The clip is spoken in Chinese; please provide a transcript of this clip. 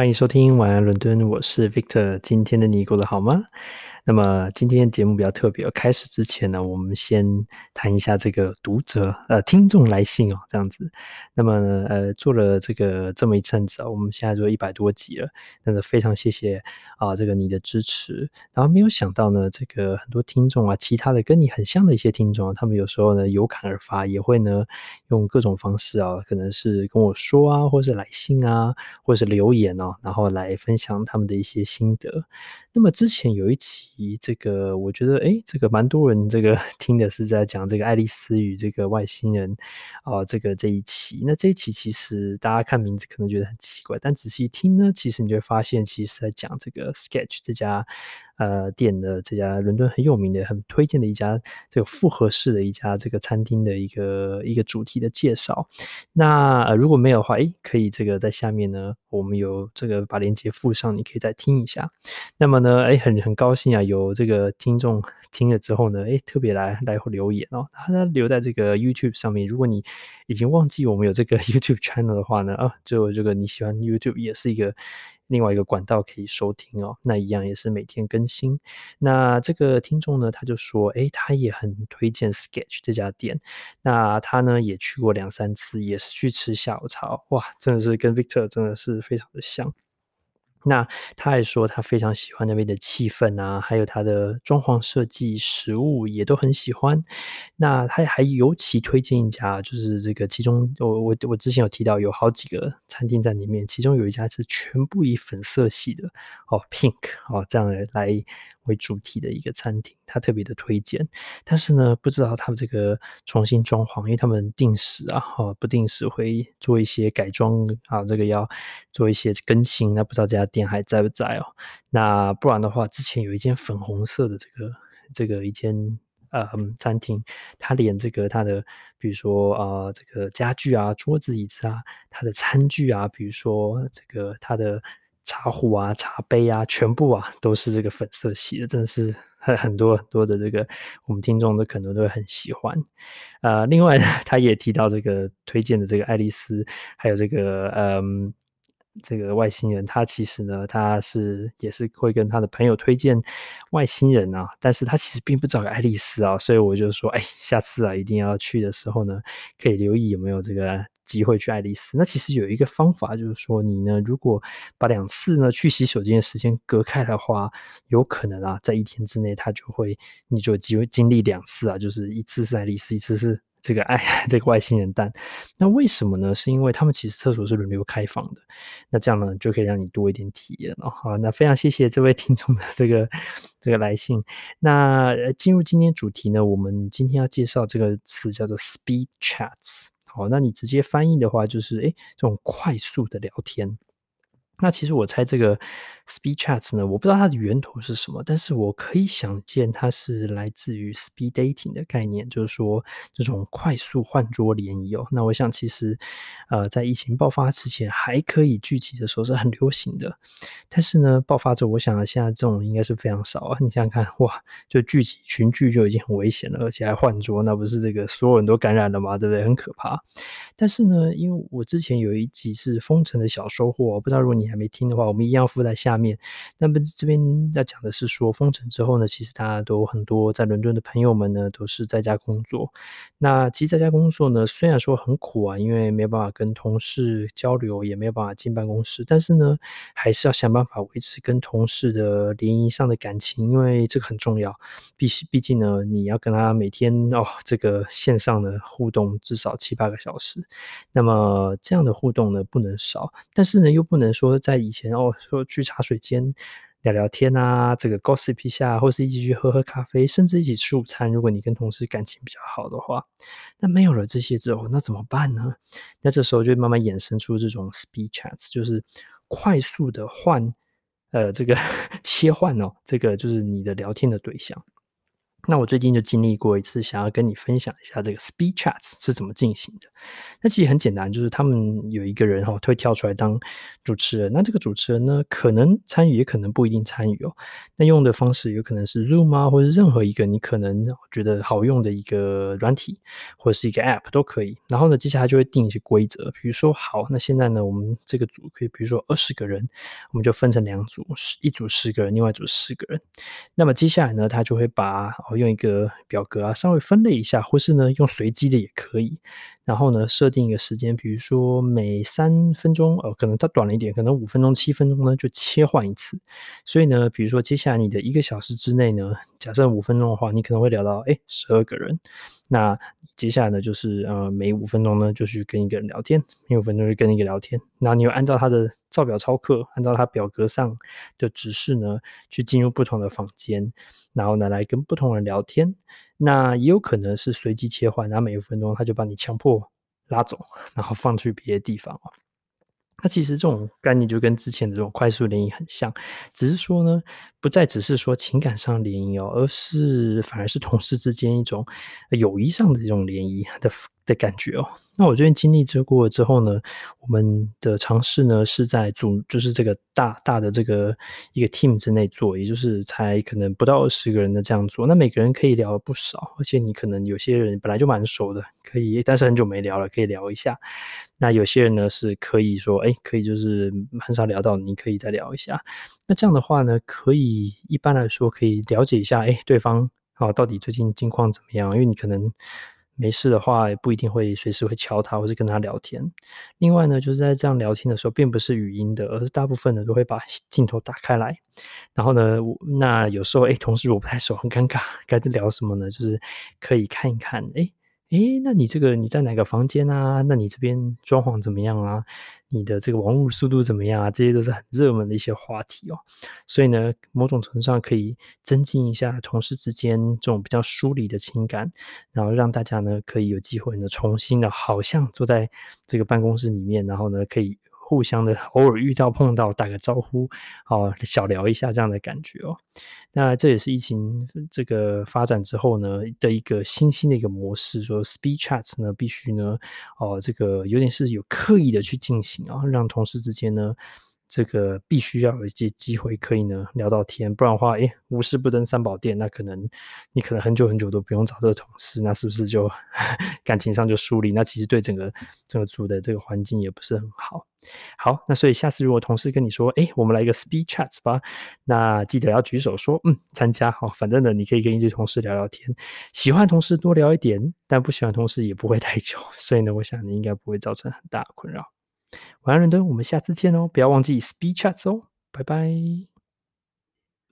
欢迎收听晚安伦敦，我是 Victor。今天的你过得好吗？那么今天节目比较特别，开始之前呢，我们先谈一下这个读者呃听众来信哦，这样子。那么呃做了这个这么一阵子啊，我们现在做一百多集了，那个非常谢谢啊这个你的支持。然后没有想到呢，这个很多听众啊，其他的跟你很像的一些听众啊，他们有时候呢有感而发，也会呢用各种方式啊，可能是跟我说啊，或是来信啊，或是留言哦，然后来分享他们的一些心得。那么之前有一期，这个我觉得，哎，这个蛮多人这个 听的是在讲这个爱丽丝与这个外星人啊、这个这一期。那这一期其实大家看名字可能觉得很奇怪，但仔细听呢，其实你就会发现，其实在讲这个 Sketch 这家。呃，店的这家伦敦很有名的、很推荐的一家这个复合式的一家这个餐厅的一个一个主题的介绍。那呃如果没有的话，诶，可以这个在下面呢，我们有这个把链接附上，你可以再听一下。那么呢，诶，很很高兴啊，有这个听众听了之后呢，诶，特别来来留言哦，他留在这个 YouTube 上面。如果你已经忘记我们有这个 YouTube channel 的话呢，啊，就这个你喜欢 YouTube 也是一个。另外一个管道可以收听哦，那一样也是每天更新。那这个听众呢，他就说，哎，他也很推荐 Sketch 这家店。那他呢也去过两三次，也是去吃下午茶。哇，真的是跟 Victor 真的是非常的像。那他还说他非常喜欢那边的气氛啊，还有他的装潢设计、食物也都很喜欢。那他还尤其推荐一家，就是这个其中我我我之前有提到有好几个餐厅在里面，其中有一家是全部以粉色系的哦，pink 哦这样来。为主题的一个餐厅，他特别的推荐，但是呢，不知道他们这个重新装潢，因为他们定时啊，哈，不定时会做一些改装啊，这个要做一些更新，那不知道这家店还在不在哦？那不然的话，之前有一间粉红色的这个这个一间呃餐厅，它连这个它的，比如说啊、这个家具啊，桌子椅子啊，它的餐具啊，比如说这个它的。茶壶啊，茶杯啊，全部啊都是这个粉色系的，真的是很很多很多的这个我们听众都可能都会很喜欢。呃，另外呢，他也提到这个推荐的这个爱丽丝，还有这个嗯这个外星人，他其实呢他是也是会跟他的朋友推荐外星人啊，但是他其实并不找爱丽丝啊，所以我就说，哎，下次啊一定要去的时候呢，可以留意有没有这个。机会去爱丽丝，那其实有一个方法，就是说你呢，如果把两次呢去洗手间的时间隔开的话，有可能啊，在一天之内，他就会，你就有机会经历两次啊，就是一次是爱丽丝，一次是这个爱 这个外星人蛋。那为什么呢？是因为他们其实厕所是轮流开放的，那这样呢就可以让你多一点体验哦。好，那非常谢谢这位听众的这个这个来信。那进入今天主题呢，我们今天要介绍这个词叫做 Speed Chats。好，那你直接翻译的话，就是诶，这种快速的聊天。那其实我猜这个 speed chats 呢，我不知道它的源头是什么，但是我可以想见它是来自于 speed dating 的概念，就是说这种快速换桌联谊哦。那我想其实，呃，在疫情爆发之前还可以聚集的时候是很流行的，但是呢，爆发之后，我想现在这种应该是非常少啊。你想想看，哇，就聚集群聚就已经很危险了，而且还换桌，那不是这个所有人都感染了吗？对不对？很可怕。但是呢，因为我之前有一集是封城的小收获，我不知道如果你。还没听的话，我们一样附在下面。那么这边要讲的是说，封城之后呢，其实大家都很多在伦敦的朋友们呢，都是在家工作。那其实在家工作呢，虽然说很苦啊，因为没有办法跟同事交流，也没有办法进办公室，但是呢，还是要想办法维持跟同事的联谊上的感情，因为这个很重要。毕毕竟呢，你要跟他每天哦，这个线上的互动至少七八个小时，那么这样的互动呢，不能少，但是呢，又不能说。在以前哦，说去茶水间聊聊天啊，这个 gossip 一下，或是一起去喝喝咖啡，甚至一起吃午餐。如果你跟同事感情比较好的话，那没有了这些之后，那怎么办呢？那这时候就慢慢衍生出这种 speed chats，就是快速的换，呃，这个 切换哦，这个就是你的聊天的对象。那我最近就经历过一次，想要跟你分享一下这个 Speed Chats 是怎么进行的。那其实很简单，就是他们有一个人哈，他会跳出来当主持人。那这个主持人呢，可能参与，也可能不一定参与哦。那用的方式有可能是 Zoom 啊，或者任何一个你可能觉得好用的一个软体，或者是一个 App 都可以。然后呢，接下来就会定一些规则，比如说，好，那现在呢，我们这个组可以，比如说二十个人，我们就分成两组，一组十个人，另外一组十个人。那么接下来呢，他就会把用一个表格啊，稍微分类一下，或是呢用随机的也可以。然后呢，设定一个时间，比如说每三分钟，呃，可能它短了一点，可能五分钟、七分钟呢，就切换一次。所以呢，比如说接下来你的一个小时之内呢，假设五分钟的话，你可能会聊到，哎，十二个人。那接下来呢，就是呃，每五分钟呢，就去跟一个人聊天，每五分钟就跟一个聊天。然后你会按照他的照表操课，按照他表格上的指示呢，去进入不同的房间，然后呢，来跟不同人聊天。那也有可能是随机切换，然后每一分钟他就把你强迫拉走，然后放去别的地方。那其实这种概念就跟之前的这种快速联姻很像，只是说呢，不再只是说情感上联姻哦，而是反而是同事之间一种友谊上的这种联谊的的感觉哦。那我最近经历这过之后呢，我们的尝试呢是在组，就是这个大大的这个一个 team 之内做，也就是才可能不到二十个人的这样做。那每个人可以聊不少，而且你可能有些人本来就蛮熟的，可以，但是很久没聊了，可以聊一下。那有些人呢是可以说，哎，可以就是很少聊到，你可以再聊一下。那这样的话呢，可以一般来说可以了解一下，哎，对方啊到底最近近况怎么样？因为你可能没事的话，也不一定会随时会敲他或是跟他聊天。另外呢，就是在这样聊天的时候，并不是语音的，而是大部分呢都会把镜头打开来。然后呢，那有时候哎，同事如果不太熟，很尴尬，该聊什么呢？就是可以看一看，哎。诶，那你这个你在哪个房间啊？那你这边装潢怎么样啊？你的这个网络速度怎么样啊？这些都是很热门的一些话题哦。所以呢，某种程度上可以增进一下同事之间这种比较疏离的情感，然后让大家呢可以有机会呢重新的，好像坐在这个办公室里面，然后呢可以。互相的偶尔遇到碰到打个招呼，啊小聊一下这样的感觉哦。那这也是疫情这个发展之后呢的一个新兴的一个模式，说 Speed Chats 呢必须呢哦这个有点是有刻意的去进行啊，让同事之间呢。这个必须要有一些机会可以呢聊到天，不然的话，诶，无事不登三宝殿，那可能你可能很久很久都不用找这个同事，那是不是就 感情上就疏离？那其实对整个整个组的这个环境也不是很好。好，那所以下次如果同事跟你说，诶，我们来一个 speed chat 吧，那记得要举手说，嗯，参加。好，反正呢，你可以跟一堆同事聊聊天，喜欢同事多聊一点，但不喜欢同事也不会太久。所以呢，我想你应该不会造成很大的困扰。晚安，伦敦，我们下次见哦！不要忘记 Speed Chat 哦，拜拜。